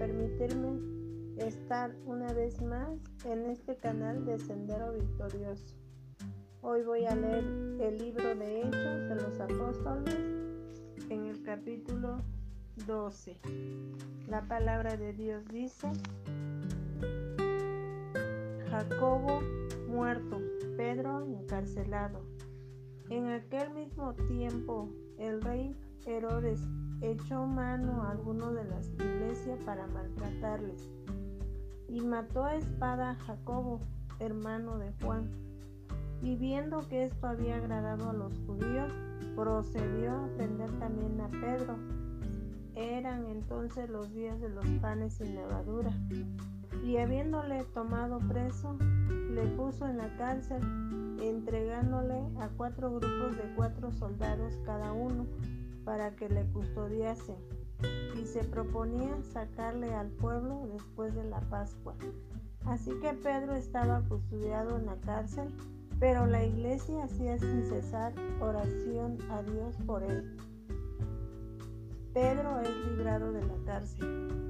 permitirme estar una vez más en este canal de Sendero Victorioso. Hoy voy a leer el libro de Hechos de los Apóstoles en el capítulo 12. La palabra de Dios dice, Jacobo muerto, Pedro encarcelado. En aquel mismo tiempo el rey Herodes echó mano a algunos de las iglesias para maltratarles y mató a espada a Jacobo, hermano de Juan. Y viendo que esto había agradado a los judíos, procedió a prender también a Pedro. Eran entonces los días de los panes sin levadura. Y habiéndole tomado preso, le puso en la cárcel, entregándole a cuatro grupos de cuatro soldados cada uno para que le custodiase y se proponía sacarle al pueblo después de la Pascua. Así que Pedro estaba custodiado en la cárcel, pero la iglesia hacía sin cesar oración a Dios por él. Pedro es librado de la cárcel,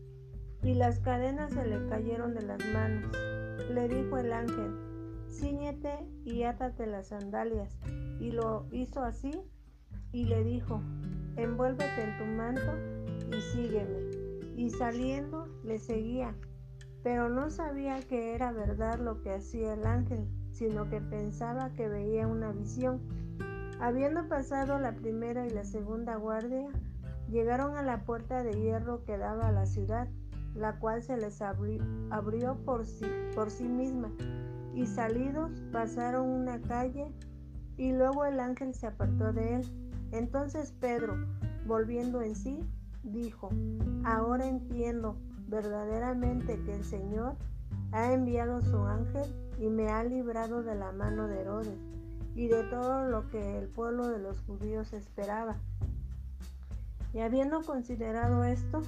Y las cadenas se le cayeron de las manos. Le dijo el ángel, Cíñete y átate las sandalias. Y lo hizo así, y le dijo, Envuélvete en tu manto y sígueme. Y saliendo le seguía, pero no sabía que era verdad lo que hacía el ángel, sino que pensaba que veía una visión. Habiendo pasado la primera y la segunda guardia, llegaron a la puerta de hierro que daba a la ciudad, la cual se les abrió, por, sí, por sí misma, y salidos pasaron una calle, y luego el ángel se apartó de él. Entonces Pedro, volviendo en sí, dijo, ahora entiendo verdaderamente que el Señor ha enviado su ángel y me ha librado de la mano de Herodes y de todo lo que el pueblo de los judíos esperaba. Y habiendo considerado esto,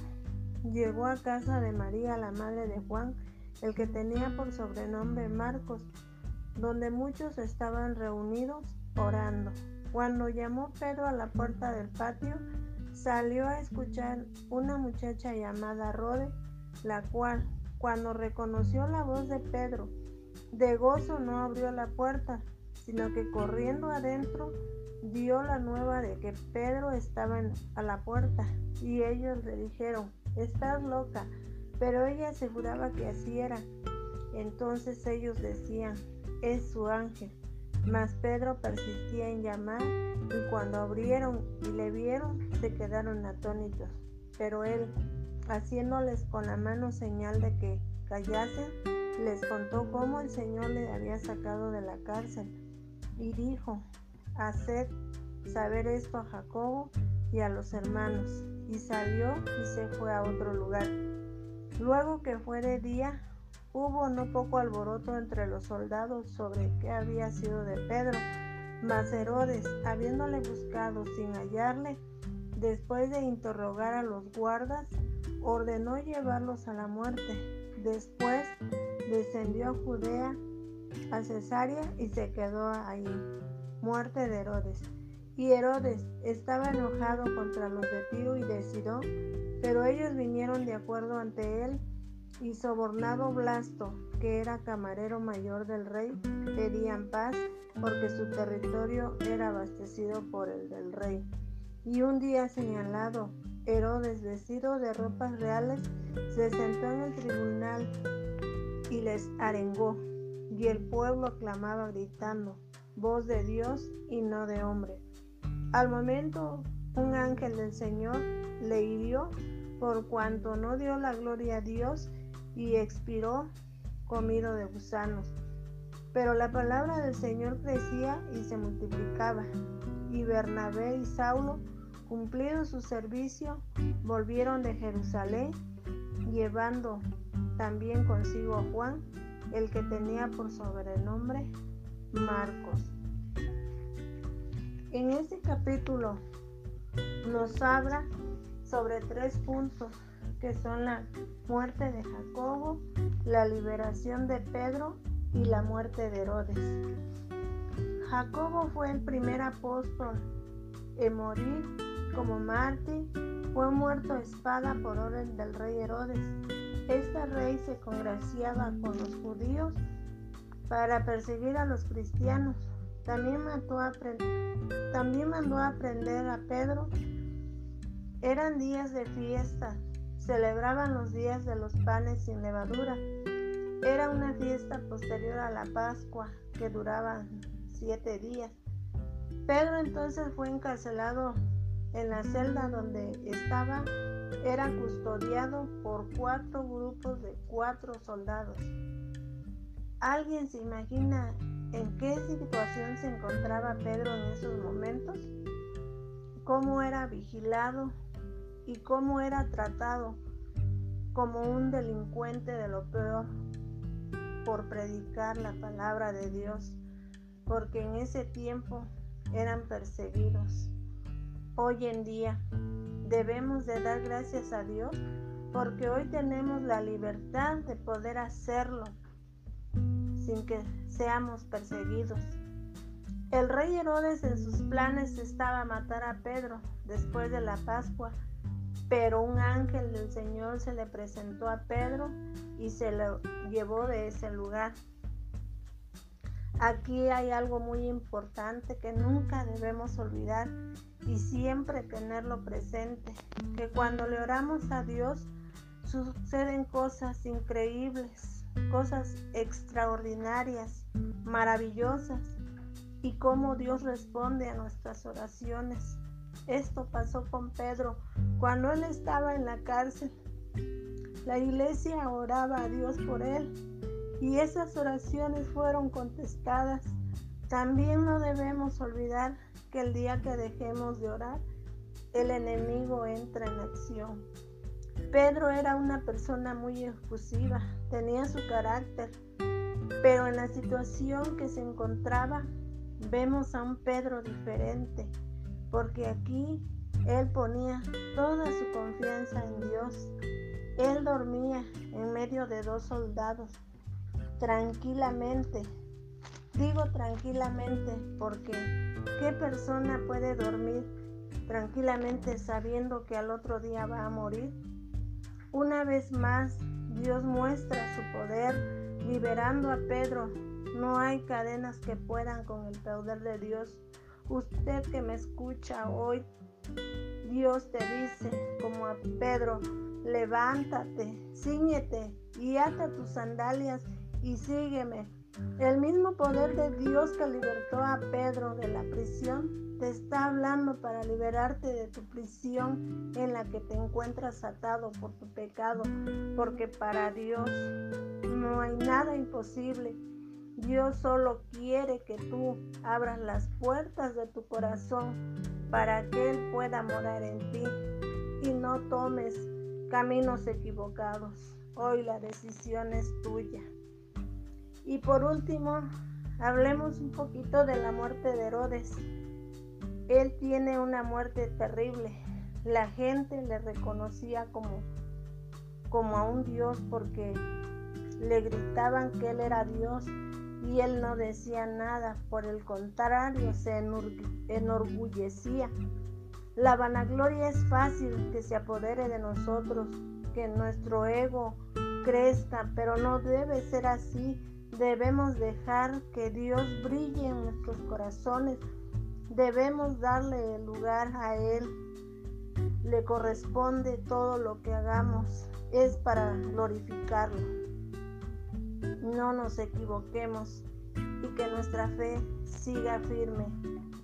llegó a casa de María, la madre de Juan, el que tenía por sobrenombre Marcos, donde muchos estaban reunidos orando. Cuando llamó Pedro a la puerta del patio, salió a escuchar una muchacha llamada Rode, la cual, cuando reconoció la voz de Pedro, de gozo no abrió la puerta, sino que corriendo adentro dio la nueva de que Pedro estaba a la puerta, y ellos le dijeron, estás loca, pero ella aseguraba que así era. Entonces ellos decían, es su ángel. Mas Pedro persistía en llamar y cuando abrieron y le vieron se quedaron atónitos. Pero él, haciéndoles con la mano señal de que callasen, les contó cómo el Señor le había sacado de la cárcel y dijo, haced saber esto a Jacobo y a los hermanos. Y salió y se fue a otro lugar. Luego que fue de día, Hubo no poco alboroto entre los soldados sobre qué había sido de Pedro, mas Herodes, habiéndole buscado sin hallarle, después de interrogar a los guardas, ordenó llevarlos a la muerte. Después descendió a Judea, a Cesarea y se quedó ahí. Muerte de Herodes. Y Herodes estaba enojado contra los de Tiro y de pero ellos vinieron de acuerdo ante él y sobornado Blasto, que era camarero mayor del rey, pedían paz porque su territorio era abastecido por el del rey. Y un día señalado, Herodes, vestido de ropas reales, se sentó en el tribunal y les arengó, y el pueblo clamaba gritando, voz de Dios y no de hombre. Al momento, un ángel del Señor le hirió por cuanto no dio la gloria a Dios y expiró comido de gusanos. Pero la palabra del Señor crecía y se multiplicaba. Y Bernabé y Saulo, cumplido su servicio, volvieron de Jerusalén, llevando también consigo a Juan, el que tenía por sobrenombre Marcos. En este capítulo nos habla sobre tres puntos que son la muerte de Jacobo, la liberación de Pedro y la muerte de Herodes. Jacobo fue el primer apóstol en morir como mártir, fue muerto a espada por orden del rey Herodes. Este rey se congraciaba con los judíos para perseguir a los cristianos. También, a también mandó a prender a Pedro. Eran días de fiesta, celebraban los días de los panes sin levadura. Era una fiesta posterior a la Pascua que duraba siete días. Pedro entonces fue encarcelado en la celda donde estaba. Era custodiado por cuatro grupos de cuatro soldados. ¿Alguien se imagina en qué situación se encontraba Pedro en esos momentos? ¿Cómo era vigilado y cómo era tratado como un delincuente de lo peor por predicar la palabra de Dios? Porque en ese tiempo eran perseguidos. Hoy en día debemos de dar gracias a Dios porque hoy tenemos la libertad de poder hacerlo sin que seamos perseguidos. El rey Herodes en sus planes estaba matar a Pedro después de la Pascua, pero un ángel del Señor se le presentó a Pedro y se lo llevó de ese lugar. Aquí hay algo muy importante que nunca debemos olvidar y siempre tenerlo presente, que cuando le oramos a Dios suceden cosas increíbles, cosas extraordinarias, maravillosas y cómo Dios responde a nuestras oraciones. Esto pasó con Pedro cuando él estaba en la cárcel. La iglesia oraba a Dios por él y esas oraciones fueron contestadas. También no debemos olvidar que el día que dejemos de orar, el enemigo entra en acción. Pedro era una persona muy efusiva, tenía su carácter, pero en la situación que se encontraba vemos a un Pedro diferente, porque aquí él ponía toda su confianza en Dios. Él dormía en medio de dos soldados tranquilamente. Digo tranquilamente porque ¿qué persona puede dormir tranquilamente sabiendo que al otro día va a morir? Una vez más, Dios muestra su poder liberando a Pedro. No hay cadenas que puedan con el poder de Dios. Usted que me escucha hoy, Dios te dice como a Pedro, levántate, ciñete y ata tus sandalias y sígueme. El mismo poder de Dios que libertó a Pedro de la prisión te está hablando para liberarte de tu prisión en la que te encuentras atado por tu pecado, porque para Dios no hay nada imposible. Dios solo quiere que tú abras las puertas de tu corazón para que Él pueda morar en ti y no tomes caminos equivocados. Hoy la decisión es tuya. Y por último, hablemos un poquito de la muerte de Herodes. Él tiene una muerte terrible. La gente le reconocía como, como a un Dios porque le gritaban que él era Dios y él no decía nada, por el contrario, se enorgullecía. La vanagloria es fácil que se apodere de nosotros, que nuestro ego crezca, pero no debe ser así Debemos dejar que Dios brille en nuestros corazones. Debemos darle el lugar a Él. Le corresponde todo lo que hagamos. Es para glorificarlo. No nos equivoquemos y que nuestra fe siga firme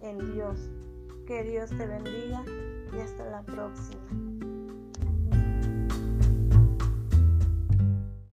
en Dios. Que Dios te bendiga y hasta la próxima.